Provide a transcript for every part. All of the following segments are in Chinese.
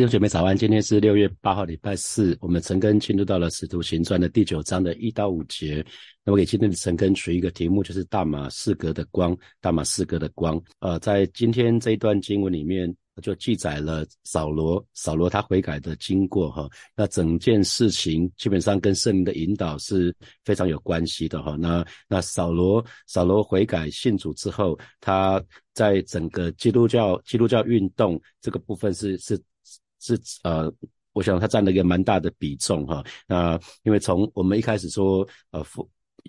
弟兄姐妹早安，今天是六月八号，礼拜四。我们陈根进入到了《使徒行传》的第九章的一到五节。那么给今天的陈根取一个题目，就是大马士革的光。大马士革的光，呃，在今天这一段经文里面，就记载了扫罗，扫罗他悔改的经过哈。那整件事情基本上跟圣灵的引导是非常有关系的哈。那那扫罗，扫罗悔改信主之后，他在整个基督教基督教运动这个部分是是。是呃，我想它占了一个蛮大的比重哈。那因为从我们一开始说，呃，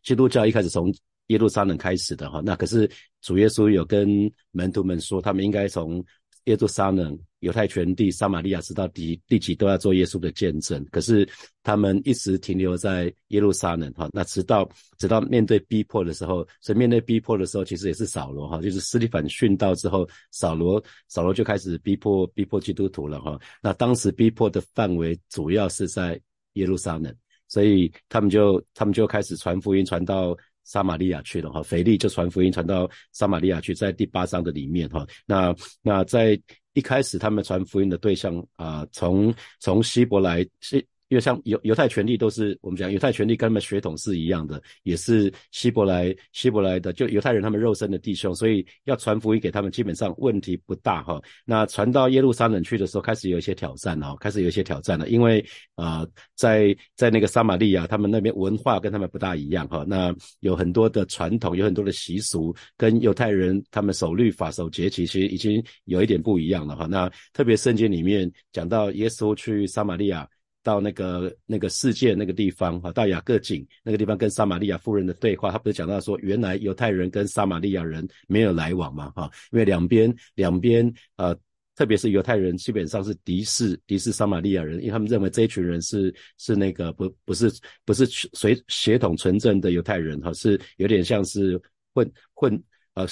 基督教一开始从耶路撒冷开始的哈。那可是主耶稣有跟门徒们说，他们应该从。耶路撒冷、犹太全地、撒玛利亚，直到第第几都要做耶稣的见证。可是他们一直停留在耶路撒冷，哈，那直到直到面对逼迫的时候，所以面对逼迫的时候，其实也是扫罗，哈，就是斯蒂凡殉道之后，扫罗扫罗就开始逼迫逼迫基督徒了，哈。那当时逼迫的范围主要是在耶路撒冷，所以他们就他们就开始传福音，传到。撒玛利亚去了哈，腓力就传福音传到撒玛利亚去，在第八章的里面哈，那那在一开始他们传福音的对象啊，从从希伯来是。因为像犹犹太权利都是我们讲犹太权利跟他们血统是一样的，也是希伯来希伯来的，就犹太人他们肉身的弟兄，所以要传福音给他们基本上问题不大哈。那传到耶路撒冷去的时候，开始有一些挑战哦，开始有一些挑战了，因为啊，在在那个撒玛利亚，他们那边文化跟他们不大一样哈。那有很多的传统，有很多的习俗，跟犹太人他们守律法、守节期，其实已经有一点不一样了哈。那特别圣经里面讲到耶稣去撒玛利亚。到那个那个世界那个地方哈，到雅各井那个地方跟撒玛利亚夫人的对话，他不是讲到说，原来犹太人跟撒玛利亚人没有来往嘛哈，因为两边两边呃，特别是犹太人基本上是敌视敌视撒玛利亚人，因为他们认为这一群人是是那个不不是不是随血统纯正的犹太人哈，是有点像是混混。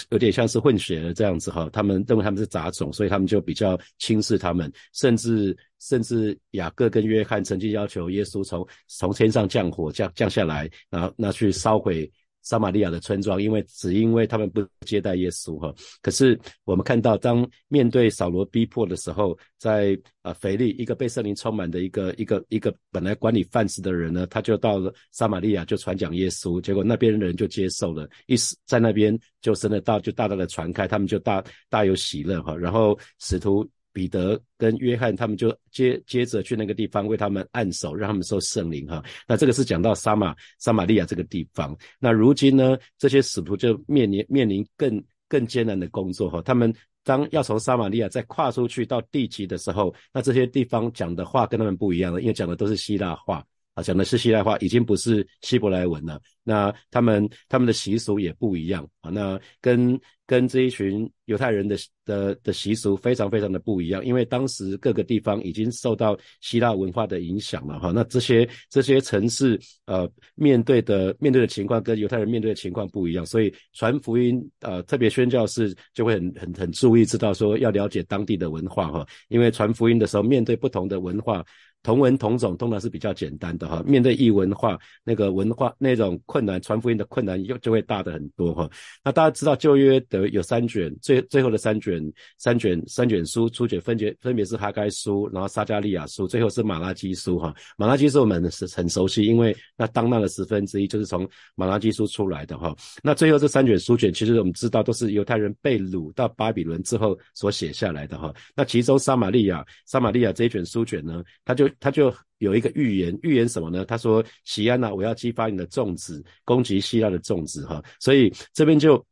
有点像是混血的这样子哈，他们认为他们是杂种，所以他们就比较轻视他们，甚至甚至雅各跟约翰曾经要求耶稣从从天上降火降降下来，然后那去烧毁。撒玛利亚的村庄，因为只因为他们不接待耶稣哈，可是我们看到，当面对扫罗逼迫的时候，在啊腓力一个被圣灵充满的一个一个一个本来管理饭食的人呢，他就到了撒玛利亚就传讲耶稣，结果那边人就接受了，一时在那边就真的大就大大的传开，他们就大大有喜乐哈，然后使徒。彼得跟约翰他们就接接着去那个地方为他们按手，让他们受圣灵哈。那这个是讲到撒玛撒玛利亚这个地方。那如今呢，这些使徒就面临面临更更艰难的工作哈。他们当要从撒玛利亚再跨出去到地级的时候，那这些地方讲的话跟他们不一样了，因为讲的都是希腊话。讲的是希腊话，已经不是希伯来文了。那他们他们的习俗也不一样啊。那跟跟这一群犹太人的的的习俗非常非常的不一样，因为当时各个地方已经受到希腊文化的影响了哈。那这些这些城市呃面对的面对的情况跟犹太人面对的情况不一样，所以传福音呃特别宣教士就会很很很注意知道说要了解当地的文化哈，因为传福音的时候面对不同的文化。同文同种通常是比较简单的哈，面对异文化那个文化那种困难，传福音的困难又就会大的很多哈。那大家知道旧约的有三卷，最最后的三卷三卷三卷书初卷分别分别是哈该书，然后撒加利亚书，最后是马拉基书哈。马拉基书我们是很熟悉，因为那当那的十分之一就是从马拉基书出来的哈。那最后这三卷书卷，其实我们知道都是犹太人被掳到巴比伦之后所写下来的哈。那其中撒玛利亚撒玛利亚这一卷书卷呢，它就他就有一个预言，预言什么呢？他说：“西安呐，我要激发你的众子攻击希腊的众子，哈。”所以这边就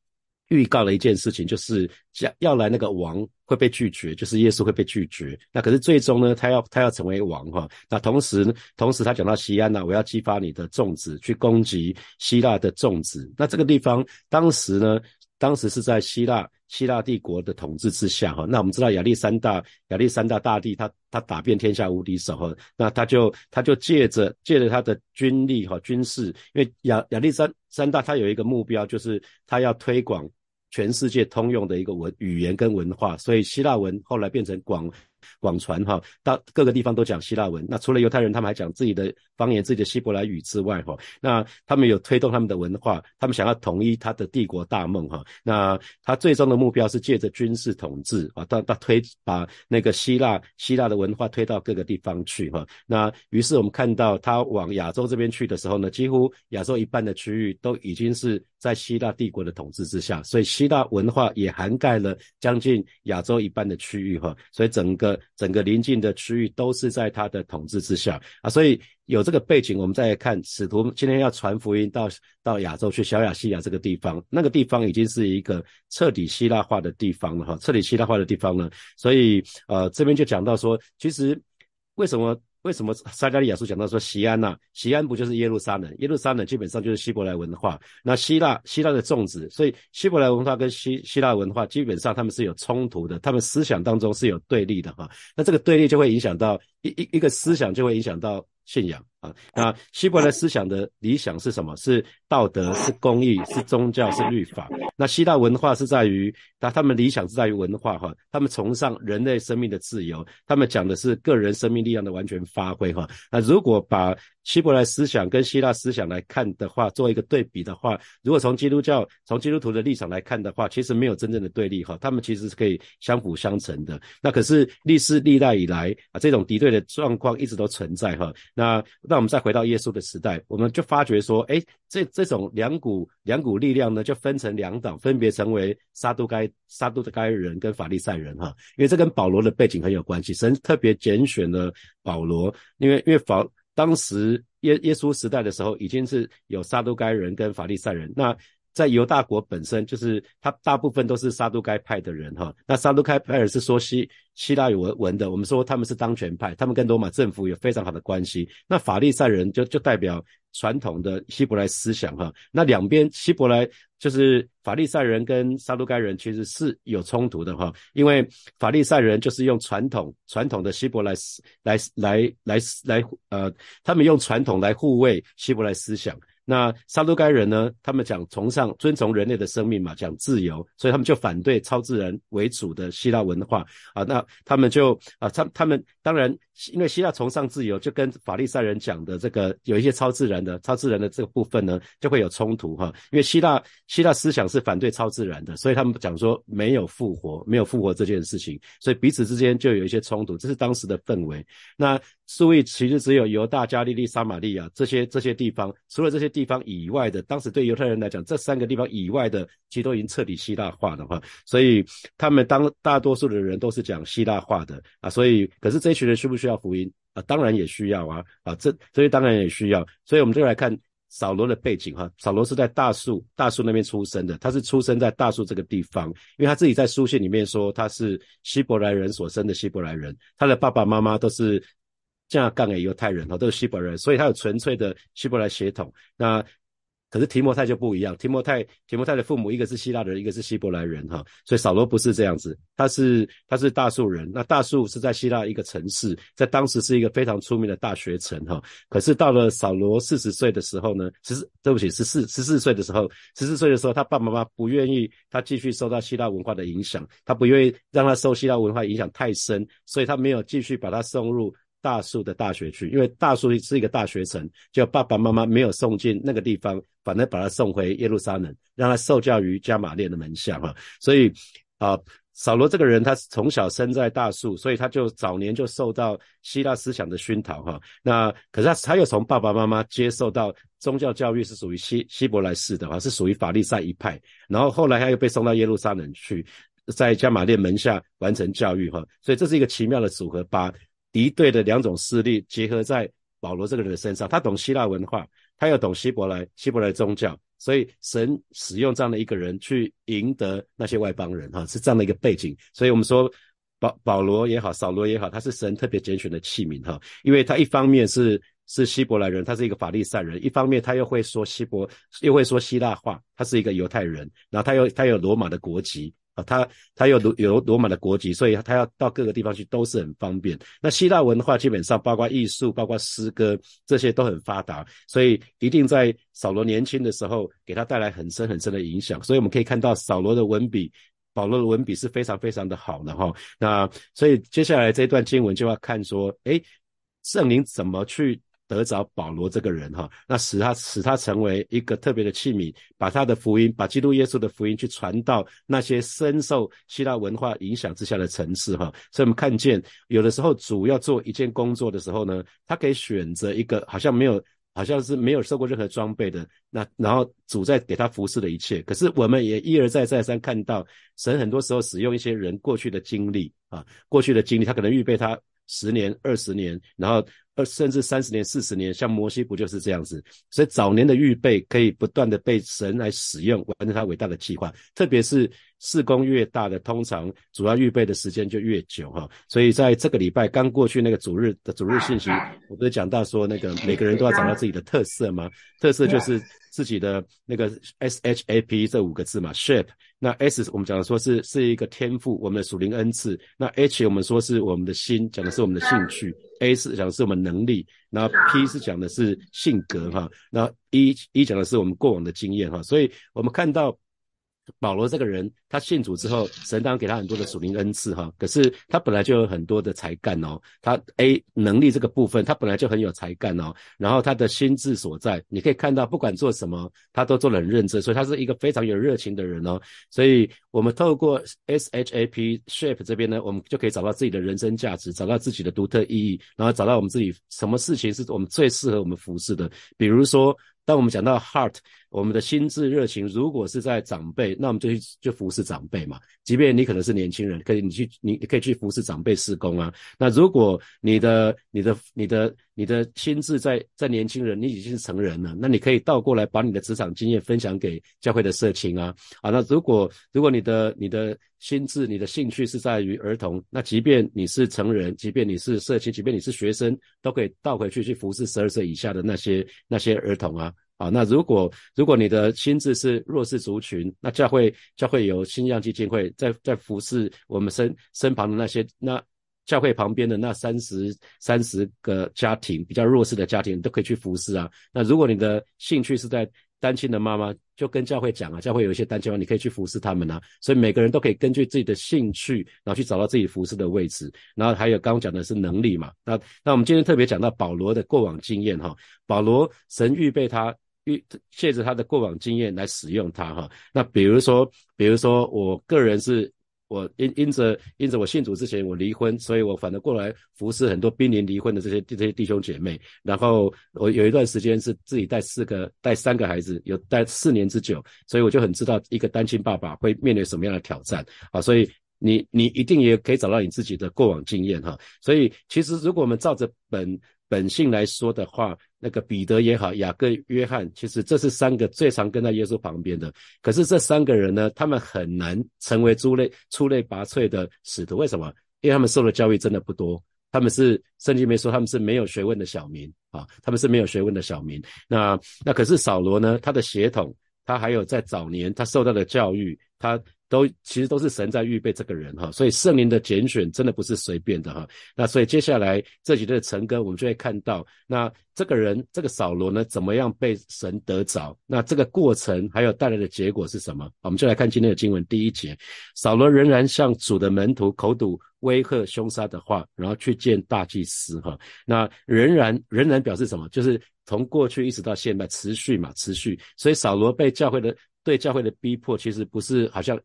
预告了一件事情，就是要要来那个王会被拒绝，就是耶稣会被拒绝。那可是最终呢，他要他要成为王，哈。那同时同时他讲到西安呐，我要激发你的众子去攻击希腊的众子。那这个地方当时呢？当时是在希腊希腊帝国的统治之下哈，那我们知道亚历山大亚历山大大帝他他打遍天下无敌手哈，那他就他就借着借着他的军力哈军事，因为亚亚历山三大他有一个目标就是他要推广全世界通用的一个文语言跟文化，所以希腊文后来变成广广传哈，到各个地方都讲希腊文。那除了犹太人，他们还讲自己的方言、自己的希伯来语之外哈，那他们有推动他们的文化，他们想要统一他的帝国大梦哈。那他最终的目标是借着军事统治啊，到到推把那个希腊希腊的文化推到各个地方去哈。那于是我们看到他往亚洲这边去的时候呢，几乎亚洲一半的区域都已经是在希腊帝国的统治之下，所以希腊文化也涵盖了将近亚洲一半的区域哈。所以整个整个邻近的区域都是在他的统治之下啊，所以有这个背景，我们再来看使徒今天要传福音到到亚洲去小亚细亚这个地方，那个地方已经是一个彻底希腊化的地方了哈，彻底希腊化的地方呢，所以呃这边就讲到说，其实为什么？为什么撒加利亚书讲到说西安呐？西安不就是耶路撒冷？耶路撒冷基本上就是希伯来文化。那希腊希腊的种植，所以希伯来文化跟希希腊文化基本上他们是有冲突的，他们思想当中是有对立的哈。那这个对立就会影响到一一一个思想，就会影响到。信仰啊，那希伯来思想的理想是什么？是道德，是公义，是宗教，是律法。那希腊文化是在于，那他们理想是在于文化哈，他们崇尚人类生命的自由，他们讲的是个人生命力量的完全发挥哈。那如果把希伯来思想跟希腊思想来看的话，做一个对比的话，如果从基督教、从基督徒的立场来看的话，其实没有真正的对立哈，他们其实是可以相辅相成的。那可是历史历代以来啊，这种敌对的状况一直都存在哈。那那我们再回到耶稣的时代，我们就发觉说，哎，这这种两股两股力量呢，就分成两党，分别成为撒都该撒都的该人跟法利赛人哈。因为这跟保罗的背景很有关系，神特别拣选了保罗，因为因为保。当时耶耶稣时代的时候，已经是有撒都该人跟法利赛人。那在犹大国本身，就是他大部分都是撒都该派的人哈。那撒都该派是说希希腊语文文的，我们说他们是当权派，他们跟罗马政府有非常好的关系。那法利赛人就就代表。传统的希伯来思想哈，那两边希伯来就是法利赛人跟撒都该人其实是有冲突的哈，因为法利赛人就是用传统传统的希伯来来来来来呃，他们用传统来护卫希伯来思想。那撒都该人呢？他们讲崇尚、尊崇人类的生命嘛，讲自由，所以他们就反对超自然为主的希腊文化啊。那他们就啊，他他们当然因为希腊崇尚自由，就跟法利赛人讲的这个有一些超自然的、超自然的这个部分呢，就会有冲突哈。因为希腊希腊思想是反对超自然的，所以他们讲说没有复活，没有复活这件事情，所以彼此之间就有一些冲突，这是当时的氛围。那所以其实只有犹大、加利利、撒玛利亚这些这些地方，除了这些。地方以外的，当时对犹太人来讲，这三个地方以外的，其实都已经彻底希腊化的话，所以他们当大多数的人都是讲希腊化的。啊，所以可是这一群人需不需要福音？啊？当然也需要啊。啊，这这些当然也需要，所以我们就来看扫罗的背景哈，扫罗是在大树大树那边出生的，他是出生在大树这个地方，因为他自己在书信里面说他是希伯来人所生的希伯来人，他的爸爸妈妈都是。这样干给犹太人哈，都是希伯来人，所以他有纯粹的希伯来血统。那可是提摩太就不一样，提摩太提摩太的父母一个是希腊人，一个是希伯来人哈，所以扫罗不是这样子，他是他是大树人。那大树是在希腊一个城市，在当时是一个非常出名的大学城哈。可是到了扫罗四十岁的时候呢，十四对不起十四十四岁的时候，十四岁的时候，他爸爸妈妈不愿意他继续受到希腊文化的影响，他不愿意让他受希腊文化影响太深，所以他没有继续把他送入。大树的大学去，因为大树是一个大学城，就爸爸妈妈没有送进那个地方，反正把他送回耶路撒冷，让他受教于加马列的门下哈。所以啊，扫罗这个人，他从小生在大树，所以他就早年就受到希腊思想的熏陶哈。那可是他他又从爸爸妈妈接受到宗教教育是属于希希伯来式的哈，是属于法利赛一派。然后后来他又被送到耶路撒冷去，在加马列门下完成教育哈。所以这是一个奇妙的组合，把敌对的两种势力结合在保罗这个人的身上，他懂希腊文化，他又懂希伯来希伯来宗教，所以神使用这样的一个人去赢得那些外邦人，哈，是这样的一个背景。所以我们说保保罗也好，扫罗也好，他是神特别拣选的器皿，哈，因为他一方面是是希伯来人，他是一个法利赛人，一方面他又会说希伯，又会说希腊话，他是一个犹太人，然后他又他有罗马的国籍。啊，他他有罗有罗马的国籍，所以他要到各个地方去都是很方便。那希腊文化基本上包括艺术、包括诗歌这些都很发达，所以一定在扫罗年轻的时候给他带来很深很深的影响。所以我们可以看到扫罗的文笔保罗的文笔是非常非常的好的哈。那所以接下来这段经文就要看说，诶，圣灵怎么去。得着保罗这个人哈，那使他使他成为一个特别的器皿，把他的福音，把基督耶稣的福音去传到那些深受希腊文化影响之下的城市哈。所以我们看见，有的时候主要做一件工作的时候呢，他可以选择一个好像没有，好像是没有受过任何装备的那，然后主在给他服侍的一切。可是我们也一而再再三看到，神很多时候使用一些人过去的经历啊，过去的经历，他可能预备他十年、二十年，然后。呃，甚至三十年、四十年，像摩西不就是这样子？所以早年的预备可以不断的被神来使用，完成他伟大的计划。特别是事工越大的，通常主要预备的时间就越久哈。所以在这个礼拜刚过去那个主日的主日信息，我不是讲到说那个每个人都要找到自己的特色吗？特色就是自己的那个 S H A P 这五个字嘛，shape。那 S 我们讲的说是是一个天赋，我们的属灵恩赐。那 H 我们说是我们的心，讲的是我们的兴趣。A 是讲的是我们能力，然后 P 是讲的是性格哈，然后 E E 讲的是我们过往的经验哈，所以我们看到。保罗这个人，他信主之后，神当给他很多的属灵恩赐哈。可是他本来就有很多的才干哦。他 A 能力这个部分，他本来就很有才干哦。然后他的心智所在，你可以看到，不管做什么，他都做得很认真，所以他是一个非常有热情的人哦。所以我们透过 S H A P Shape 这边呢，我们就可以找到自己的人生价值，找到自己的独特意义，然后找到我们自己什么事情是我们最适合我们服侍的。比如说，当我们讲到 Heart。我们的心智热情，如果是在长辈，那我们就去就服侍长辈嘛。即便你可能是年轻人，可以你去你你可以去服侍长辈施工啊。那如果你的你的你的你的心智在在年轻人，你已经是成人了，那你可以倒过来把你的职场经验分享给教会的社青啊。啊，那如果如果你的你的心智你的兴趣是在于儿童，那即便你是成人，即便你是社青，即便你是学生，都可以倒回去去服侍十二岁以下的那些那些儿童啊。啊，那如果如果你的心智是弱势族群，那教会教会有新样基金会在在服侍我们身身旁的那些那教会旁边的那三十三十个家庭比较弱势的家庭，都可以去服侍啊。那如果你的兴趣是在单亲的妈妈，就跟教会讲啊，教会有一些单亲妈，你可以去服侍他们啊。所以每个人都可以根据自己的兴趣，然后去找到自己服侍的位置。然后还有刚刚讲的是能力嘛。那那我们今天特别讲到保罗的过往经验哈，保罗神预备他。借着他的过往经验来使用他哈，那比如说，比如说我个人是，我因因着因着我信主之前我离婚，所以我反而过来服侍很多濒临离婚的这些这些弟兄姐妹，然后我有一段时间是自己带四个带三个孩子，有带四年之久，所以我就很知道一个单亲爸爸会面临什么样的挑战。啊，所以你你一定也可以找到你自己的过往经验哈，所以其实如果我们照着本本性来说的话。那个彼得也好，雅各、约翰，其实这是三个最常跟在耶稣旁边的。可是这三个人呢，他们很难成为出类出类拔萃的使徒。为什么？因为他们受的教育真的不多。他们是圣经没说他们是没有学问的小民啊，他们是没有学问的小民。那那可是扫罗呢？他的血统，他还有在早年他受到的教育，他。都其实都是神在预备这个人哈，所以圣灵的拣选真的不是随便的哈。那所以接下来这几段成歌，我们就会看到，那这个人这个扫罗呢，怎么样被神得着？那这个过程还有带来的结果是什么？我们就来看今天的经文第一节，扫罗仍然向主的门徒口吐威吓凶杀的话，然后去见大祭司哈。那仍然仍然表示什么？就是从过去一直到现在持续嘛，持续。所以扫罗被教会的对教会的逼迫，其实不是好像。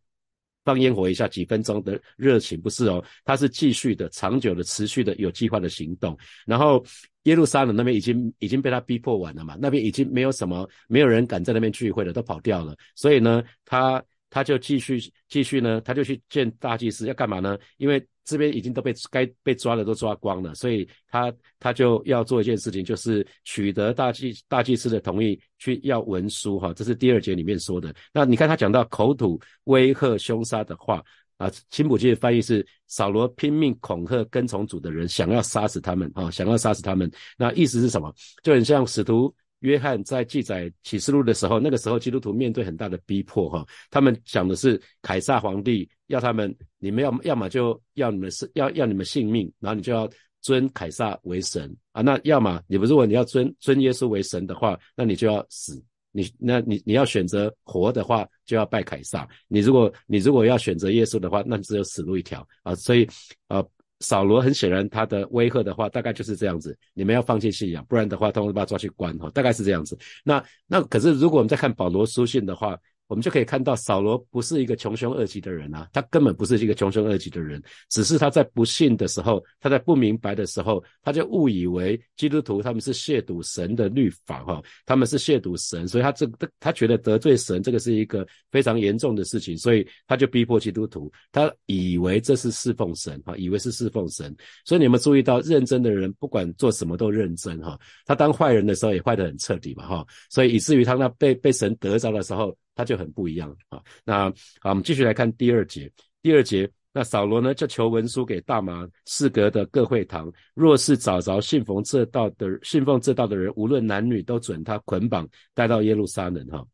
放烟火一下，几分钟的热情不是哦，他是继续的、长久的、持续的、有计划的行动。然后耶路撒冷那边已经已经被他逼迫完了嘛，那边已经没有什么，没有人敢在那边聚会了，都跑掉了。所以呢，他他就继续继续呢，他就去见大祭司，要干嘛呢？因为这边已经都被该被抓的都抓光了，所以他他就要做一件事情，就是取得大祭大祭司的同意，去要文书哈。这是第二节里面说的。那你看他讲到口吐威吓凶杀的话啊，青浦记的翻译是扫罗拼命恐吓跟从主的人，想要杀死他们啊，想要杀死他们。那意思是什么？就很像使徒。约翰在记载启示录的时候，那个时候基督徒面对很大的逼迫，哈，他们讲的是凯撒皇帝要他们，你们要要么就要你们是要要你们性命，然后你就要尊凯撒为神。啊，那要么你不如果你要尊尊耶稣为神的话，那你就要死。你那你你要选择活的话，就要拜凯撒；你如果你如果要选择耶稣的话，那只有死路一条。啊！所以啊，扫罗很显然他的威吓的话，大概就是这样子：你们要放弃信仰，不然的话，他会把他抓去关哈。大概是这样子。那那可是如果我们再看保罗书信的话。我们就可以看到，扫罗不是一个穷凶恶极的人啊，他根本不是一个穷凶恶极的人，只是他在不信的时候，他在不明白的时候，他就误以为基督徒他们是亵渎神的律法哈，他们是亵渎神，所以他这他觉得得罪神这个是一个非常严重的事情，所以他就逼迫基督徒，他以为这是侍奉神哈，以为是侍奉神，所以你们注意到，认真的人不管做什么都认真哈，他当坏人的时候也坏得很彻底嘛哈，所以以至于他那被被神得着的时候。他就很不一样啊。那好，我们继续来看第二节。第二节，那扫罗呢就求文书给大马士革的各会堂，若是找着信奉这道的信奉这道的人，无论男女，都准他捆绑带到耶路撒冷哈。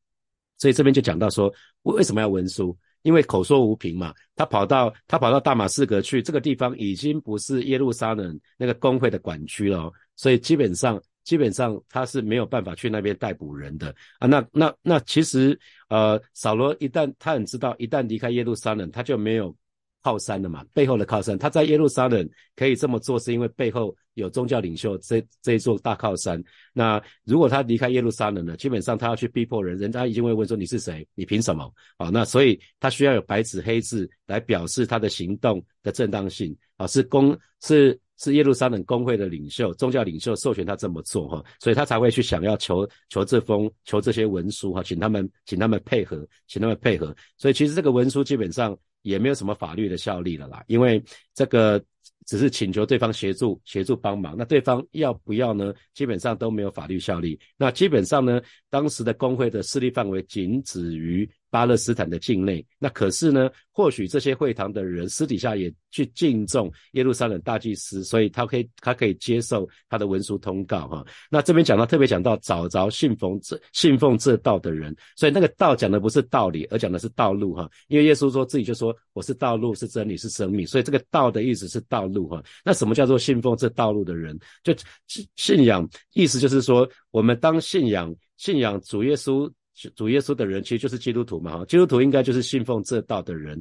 所以这边就讲到说，为什么要文书？因为口说无凭嘛。他跑到他跑到大马士革去，这个地方已经不是耶路撒冷那个工会的管区了，所以基本上。基本上他是没有办法去那边逮捕人的啊，那那那其实呃，扫罗一旦他很知道，一旦离开耶路撒冷，他就没有靠山了嘛，背后的靠山。他在耶路撒冷可以这么做，是因为背后有宗教领袖这这一座大靠山。那如果他离开耶路撒冷呢，基本上他要去逼迫人，人家一定会问说你是谁，你凭什么啊？那所以他需要有白纸黑字来表示他的行动的正当性啊，是公是。是耶路撒冷公会的领袖、宗教领袖授权他这么做哈，所以他才会去想要求求这封、求这些文书哈，请他们请他们配合，请他们配合。所以其实这个文书基本上也没有什么法律的效力了啦，因为这个只是请求对方协助、协助帮忙，那对方要不要呢？基本上都没有法律效力。那基本上呢，当时的工会的势力范围仅止于。巴勒斯坦的境内，那可是呢？或许这些会堂的人私底下也去敬重耶路撒冷大祭司，所以他可以他可以接受他的文书通告哈。那这边讲到特别讲到找着信奉这信奉这道的人，所以那个道讲的不是道理，而讲的是道路哈。因为耶稣说自己就说我是道路，是真理，是生命，所以这个道的意思是道路哈。那什么叫做信奉这道路的人？就信信仰意思就是说，我们当信仰信仰主耶稣。主耶稣的人其实就是基督徒嘛，哈，基督徒应该就是信奉这道的人。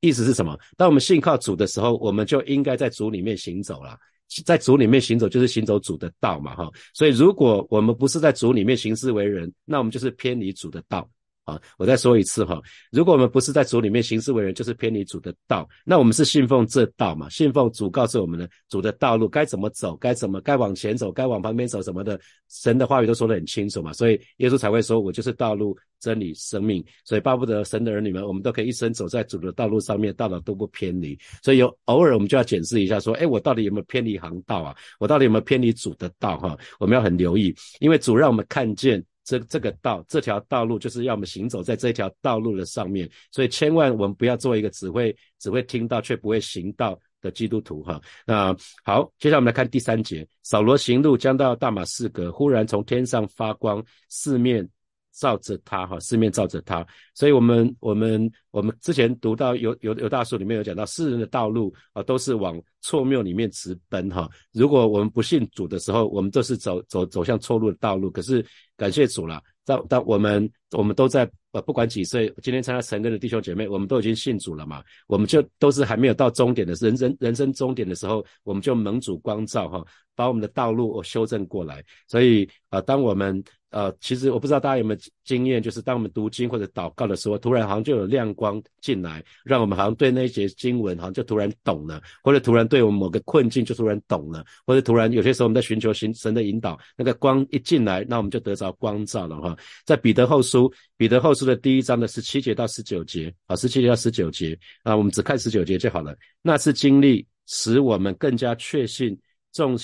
意思是什么？当我们信靠主的时候，我们就应该在主里面行走了，在主里面行走就是行走主的道嘛，哈。所以如果我们不是在主里面行事为人，那我们就是偏离主的道。啊，我再说一次哈，如果我们不是在主里面行事为人，就是偏离主的道，那我们是信奉这道嘛？信奉主告诉我们的主的道路该怎么走，该怎么该往前走，该往旁边走什么的，神的话语都说得很清楚嘛。所以耶稣才会说，我就是道路、真理、生命。所以巴不得神的儿女们，我们都可以一生走在主的道路上面，到哪都不偏离。所以有偶尔我们就要检视一下，说，哎，我到底有没有偏离航道啊？我到底有没有偏离主的道？哈，我们要很留意，因为主让我们看见。这这个道，这条道路就是要我们行走在这条道路的上面，所以千万我们不要做一个只会只会听到却不会行道的基督徒哈。那好，接下来我们来看第三节，扫罗行路将到大马士革，忽然从天上发光，四面照着他哈，四面照着他。所以我们我们我们之前读到有有有大书里面有讲到，世人的道路啊都是往错谬里面直奔哈。如果我们不信主的时候，我们都是走走走向错路的道路，可是。感谢主了，当当我们我们都在呃不管几岁，今天参加成根的弟兄姐妹，我们都已经信主了嘛，我们就都是还没有到终点的人生人生终点的时候，我们就蒙主光照哈，把我们的道路我修正过来。所以啊，当我们呃，其实我不知道大家有没有经验，就是当我们读经或者祷告的时候，突然好像就有亮光进来，让我们好像对那一节经文好像就突然懂了，或者突然对我们某个困境就突然懂了，或者突然有些时候我们在寻求神神的引导，那个光一进来，那我们就得着。光照了哈，在彼得后书，彼得后书的第一章的十七节到十九节啊，十七节到十九节啊，我们只看十九节就好了。那次经历使我们更加确信众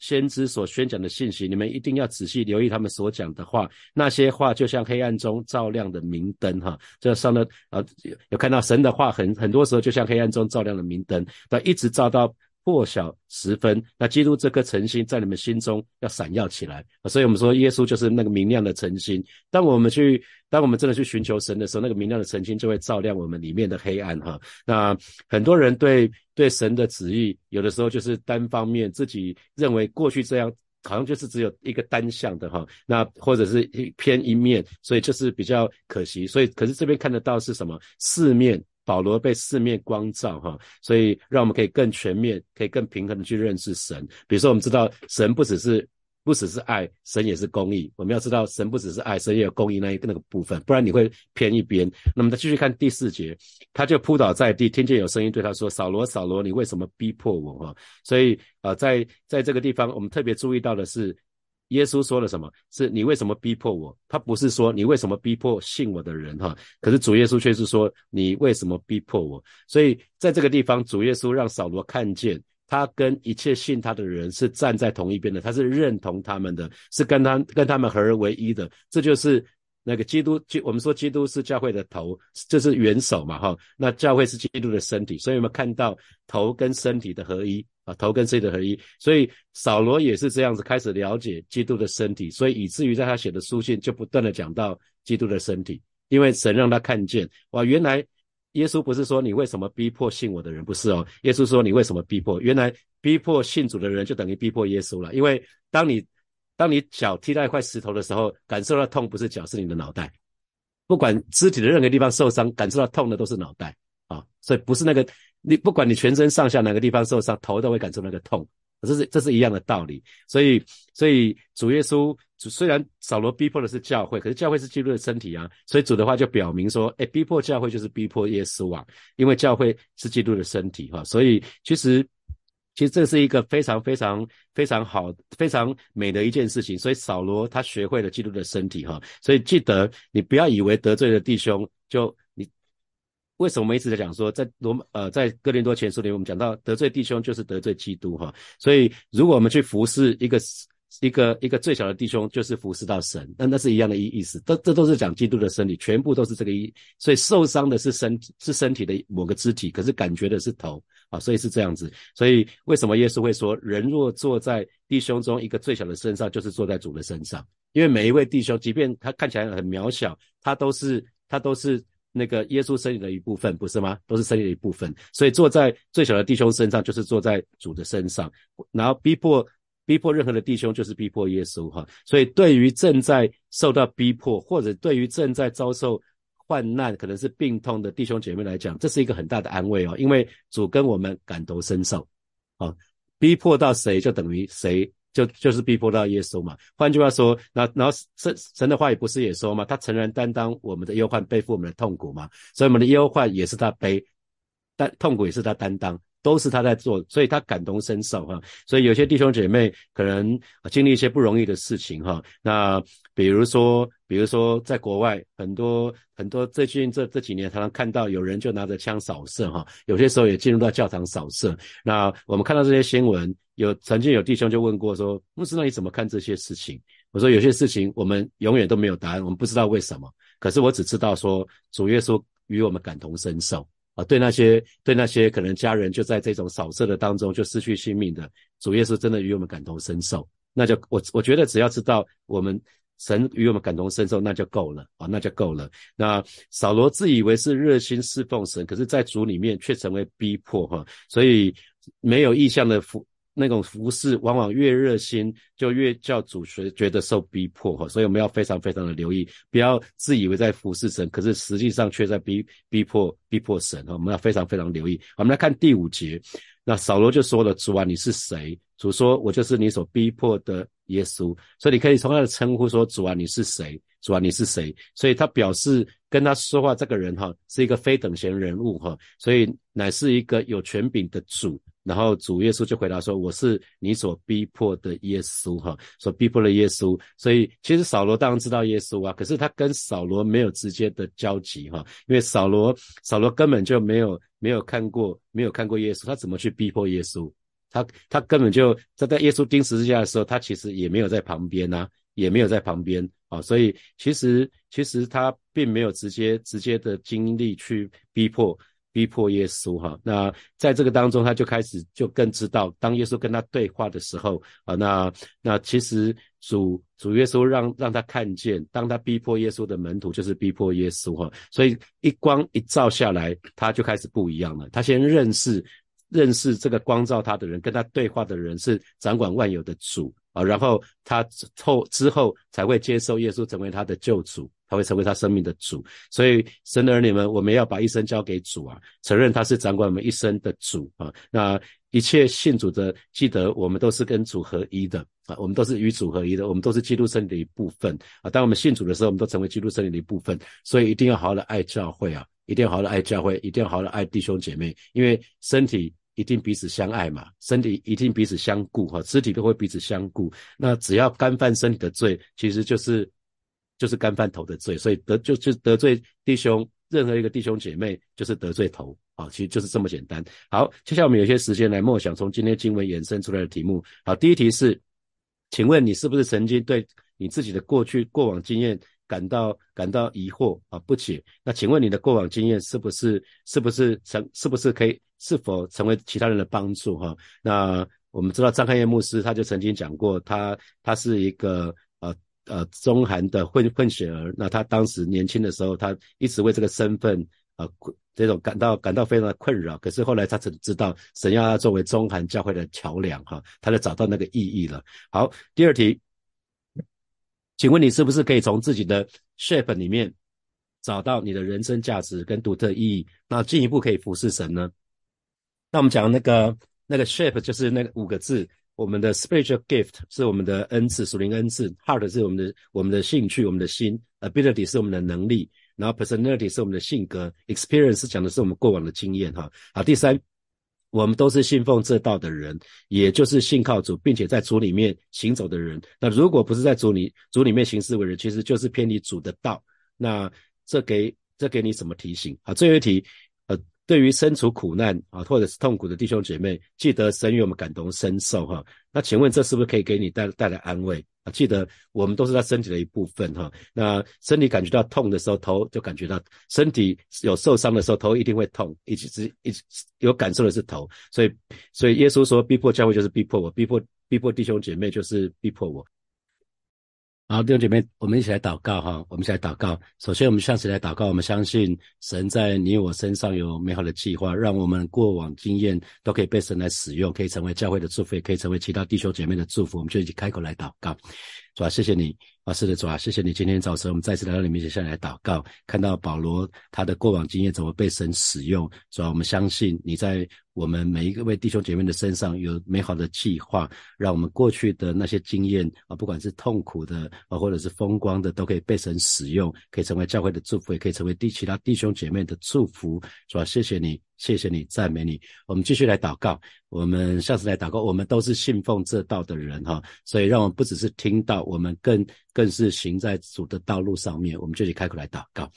先知所宣讲的信息，你们一定要仔细留意他们所讲的话，那些话就像黑暗中照亮的明灯哈。这上了啊，有看到神的话，很很多时候就像黑暗中照亮的明灯，但一直照到。破晓时分，那基督这颗晨星在你们心中要闪耀起来，所以我们说耶稣就是那个明亮的晨星。当我们去，当我们真的去寻求神的时候，那个明亮的晨星就会照亮我们里面的黑暗哈。那很多人对对神的旨意，有的时候就是单方面自己认为过去这样好像就是只有一个单向的哈，那或者是一偏一面，所以就是比较可惜。所以可是这边看得到是什么？四面，保罗被四面光照哈，所以让我们可以更全面，可以更平衡的去认识神。比如说，我们知道神不只是。不只是爱，神也是公义。我们要知道，神不只是爱，神也有公义那一个那个部分，不然你会偏一边。那么再继续看第四节，他就扑倒在地，听见有声音对他说：“扫罗，扫罗，你为什么逼迫我？”哈，所以啊，在在这个地方，我们特别注意到的是，耶稣说了什么？是你为什么逼迫我？他不是说你为什么逼迫信我的人？哈，可是主耶稣却是说你为什么逼迫我？所以在这个地方，主耶稣让扫罗看见。他跟一切信他的人是站在同一边的，他是认同他们的，是跟他跟他们合而为一的。这就是那个基督，基我们说基督是教会的头，这是元首嘛，哈。那教会是基督的身体，所以我们看到头跟身体的合一啊，头跟身体的合一。所以扫罗也是这样子开始了解基督的身体，所以以至于在他写的书信就不断的讲到基督的身体，因为神让他看见哇，原来。耶稣不是说你为什么逼迫信我的人，不是哦。耶稣说你为什么逼迫？原来逼迫信主的人就等于逼迫耶稣了。因为当你当你脚踢到一块石头的时候，感受到痛不是脚，是你的脑袋。不管肢体的任何地方受伤，感受到痛的都是脑袋啊。所以不是那个你不管你全身上下哪个地方受伤，头都会感受那个痛。这是这是一样的道理。所以所以主耶稣。虽然扫罗逼迫的是教会，可是教会是基督的身体啊，所以主的话就表明说，哎，逼迫教会就是逼迫耶稣啊，因为教会是基督的身体哈，所以其实其实这是一个非常非常非常好、非常美的一件事情。所以扫罗他学会了基督的身体哈，所以记得你不要以为得罪了弟兄就你为什么我们一直在讲说，在罗呃在哥林多前书里我们讲到得罪弟兄就是得罪基督哈，所以如果我们去服侍一个。一个一个最小的弟兄就是服侍到神，那那是一样的意意思，都这都是讲基督的身体，全部都是这个意。所以受伤的是身是身体的某个肢体，可是感觉的是头啊，所以是这样子。所以为什么耶稣会说，人若坐在弟兄中一个最小的身上，就是坐在主的身上？因为每一位弟兄，即便他看起来很渺小，他都是他都是那个耶稣身体的一部分，不是吗？都是身体的一部分。所以坐在最小的弟兄身上，就是坐在主的身上，然后逼迫。逼迫任何的弟兄就是逼迫耶稣哈，所以对于正在受到逼迫或者对于正在遭受患难，可能是病痛的弟兄姐妹来讲，这是一个很大的安慰哦，因为主跟我们感同身受啊，逼迫到谁就等于谁就就是逼迫到耶稣嘛。换句话说，那然后神神的话也不是也说嘛，他诚然担当我们的忧患，背负我们的痛苦嘛，所以我们的忧患也是他背，但痛苦也是他担当。都是他在做，所以他感同身受哈。所以有些弟兄姐妹可能经历一些不容易的事情哈。那比如说，比如说在国外，很多很多最近这这几年，常常看到有人就拿着枪扫射哈。有些时候也进入到教堂扫射。那我们看到这些新闻，有曾经有弟兄就问过说：牧师，那你怎么看这些事情？我说有些事情我们永远都没有答案，我们不知道为什么。可是我只知道说，主耶稣与我们感同身受。啊，对那些对那些可能家人就在这种扫射的当中就失去性命的，主耶稣真的与我们感同身受，那就我我觉得只要知道我们神与我们感同身受，那就够了啊，那就够了。那扫罗自以为是热心侍奉神，可是在主里面却成为逼迫哈，所以没有意向的服。那种服侍往往越热心，就越叫主学觉得受逼迫哈，所以我们要非常非常的留意，不要自以为在服侍神，可是实际上却在逼逼迫逼迫神哈，我们要非常非常留意。我们来看第五节，那扫罗就说了：“主啊，你是谁？”主说：“我就是你所逼迫的耶稣。”所以你可以从他的称呼说：“主啊，你是谁？”主啊，你是谁？所以他表示跟他说话这个人哈，是一个非等闲人物哈，所以乃是一个有权柄的主。然后主耶稣就回答说：“我是你所逼迫的耶稣，哈，所逼迫的耶稣。所以其实扫罗当然知道耶稣啊，可是他跟扫罗没有直接的交集，哈，因为扫罗扫罗根本就没有没有看过没有看过耶稣，他怎么去逼迫耶稣？他他根本就在在耶稣钉十字架的时候，他其实也没有在旁边呐，也没有在旁边啊，所以其实其实他并没有直接直接的经历去逼迫。”逼迫耶稣哈，那在这个当中，他就开始就更知道，当耶稣跟他对话的时候啊，那那其实主主耶稣让让他看见，当他逼迫耶稣的门徒，就是逼迫耶稣哈，所以一光一照下来，他就开始不一样了。他先认识认识这个光照他的人，跟他对话的人是掌管万有的主啊，然后他后之后才会接受耶稣成为他的救主，他会成为他生命的主。所以神的儿女们，我们要把一生交给主啊，承认他是掌管我们一生的主啊。那一切信主的，记得我们都是跟主合一的啊，我们都是与主合一的，我们都是基督身体的一部分啊。当我们信主的时候，我们都成为基督身体的一部分，所以一定要好好的爱教会啊，一定要好好的爱教会，一定要好好的爱弟兄姐妹，因为身体。一定彼此相爱嘛，身体一定彼此相顾哈，肢体都会彼此相顾。那只要干犯身体的罪，其实就是就是干犯头的罪，所以得就就得罪弟兄，任何一个弟兄姐妹就是得罪头啊，其实就是这么简单。好，接下来我们有些时间来默想从今天经文衍生出来的题目。好，第一题是，请问你是不是曾经对你自己的过去过往经验？感到感到疑惑啊不解，那请问你的过往经验是不是是不是成是不是可以是否成为其他人的帮助哈？那我们知道张开业牧师他就曾经讲过，他他是一个呃中韩的混混血儿，那他当时年轻的时候，他一直为这个身份呃这种感到感到非常的困扰，可是后来他只知道神要他作为中韩教会的桥梁哈，他就找到那个意义了。好，第二题。请问你是不是可以从自己的 shape 里面找到你的人生价值跟独特意义？那进一步可以服侍神呢？那我们讲那个那个 shape 就是那个五个字，我们的 spiritual gift 是我们的恩赐，属灵恩赐；heart 是我们的我们的兴趣，我们的心；ability 是我们的能力；然后 personality 是我们的性格；experience 讲的是我们过往的经验。哈，好，第三。我们都是信奉这道的人，也就是信靠主，并且在主里面行走的人。那如果不是在主里主里面行事为人，其实就是偏离主的道。那这给这给你什么提醒啊？最后一题，对于身处苦难啊或者是痛苦的弟兄姐妹，记得神与我们感同身受哈。那请问这是不是可以给你带带来安慰？啊，记得我们都是他身体的一部分哈。那身体感觉到痛的时候，头就感觉到身体有受伤的时候，头一定会痛，一直一直有感受的是头。所以，所以耶稣说，逼迫教会就是逼迫我，逼迫逼迫弟兄姐妹就是逼迫我。好，弟兄姐妹，我们一起来祷告哈。我们一起来祷告。首先，我们向谁来祷告？我们相信神在你我身上有美好的计划，让我们过往经验都可以被神来使用，可以成为教会的祝福，也可以成为其他弟兄姐妹的祝福。我们就一起开口来祷告。主啊，谢谢你啊，是的，主啊，谢谢你。今天早晨我们再次来到你面前，下来祷告，看到保罗他的过往经验怎么被神使用。主啊，我们相信你在我们每一个位弟兄姐妹的身上有美好的计划，让我们过去的那些经验啊，不管是痛苦的啊，或者是风光的，都可以被神使用，可以成为教会的祝福，也可以成为弟其他弟兄姐妹的祝福。主啊，谢谢你。谢谢你，赞美你。我们继续来祷告。我们下次来祷告。我们都是信奉这道的人哈，所以让我们不只是听到，我们更更是行在主的道路上面。我们就去开口来祷告。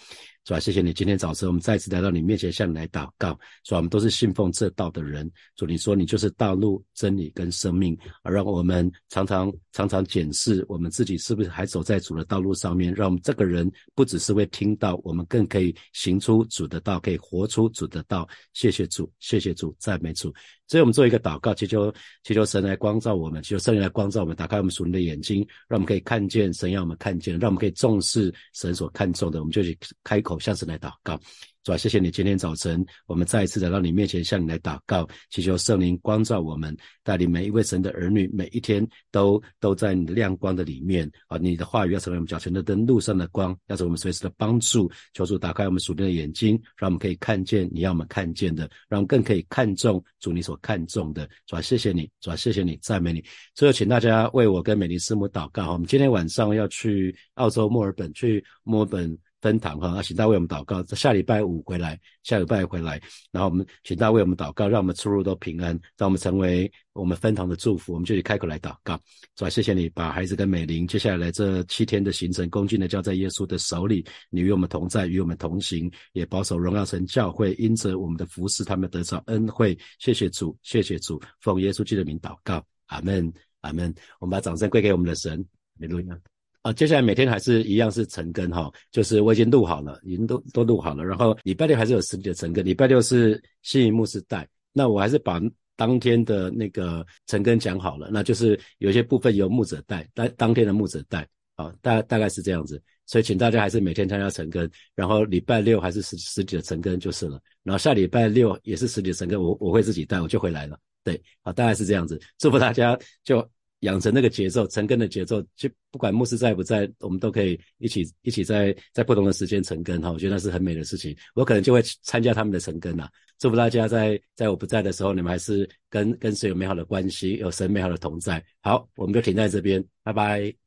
主啊，谢谢你！今天早晨我们再次来到你面前，向你来祷告。主啊，我们都是信奉这道的人。主，你说你就是道路、真理跟生命，而让我们常常常常检视我们自己是不是还走在主的道路上面。让我们这个人不只是会听到，我们更可以行出主的道，可以活出主的道。谢谢主，谢谢主，赞美主。所以我们做一个祷告，祈求祈求神来光照我们，祈求圣灵来光照我们，打开我们属灵的眼睛，让我们可以看见神要我们看见，让我们可以重视神所看重的，我们就去开口向神来祷告。主啊，谢谢你！今天早晨，我们再一次来到你面前，向你来祷告，祈求圣灵光照我们，带领每一位神的儿女，每一天都都在你的亮光的里面啊！你的话语要成为我们脚前的灯，路上的光，要成为我们随时的帮助。求主打开我们属灵的眼睛，让我们可以看见你要我们看见的，让我们更可以看重主你所看重的。主啊，谢谢你！主啊，谢谢你！赞美你！最后，请大家为我跟美丽师母祷告。我们今天晚上要去澳洲墨尔本，去墨尔本。分堂哈，那，请大家为我们祷告。下礼拜五回来，下礼拜回来，然后我们请大家为我们祷告，让我们出入都平安，让我们成为我们分堂的祝福。我们就以开口来祷告，是吧？谢谢你把孩子跟美玲接下来这七天的行程恭敬的交在耶稣的手里。你与我们同在，与我们同行，也保守荣耀神教会，因着我们的服侍，他们得着恩惠。谢谢主，谢谢主，奉耶稣基督的名祷告，阿门，阿门。我们把掌声归给我们的神，哈利路啊，接下来每天还是一样是晨更哈，就是我已经录好了，已经都都录好了。然后礼拜六还是有实体的晨更，礼拜六是新荧幕是带，那我还是把当天的那个晨更讲好了，那就是有些部分由牧者带，当当天的牧者带，啊，大大概是这样子。所以请大家还是每天参加晨更，然后礼拜六还是实实体的晨更就是了。然后下礼拜六也是实体的晨更，我我会自己带，我就回来了。对，好，大概是这样子。祝福大家就。养成那个节奏，成根的节奏，就不管牧师在不在，我们都可以一起一起在在不同的时间成根哈。我觉得那是很美的事情。我可能就会参加他们的成根呐。祝福大家在在我不在的时候，你们还是跟跟神有美好的关系，有神美好的同在。好，我们就停在这边，拜拜。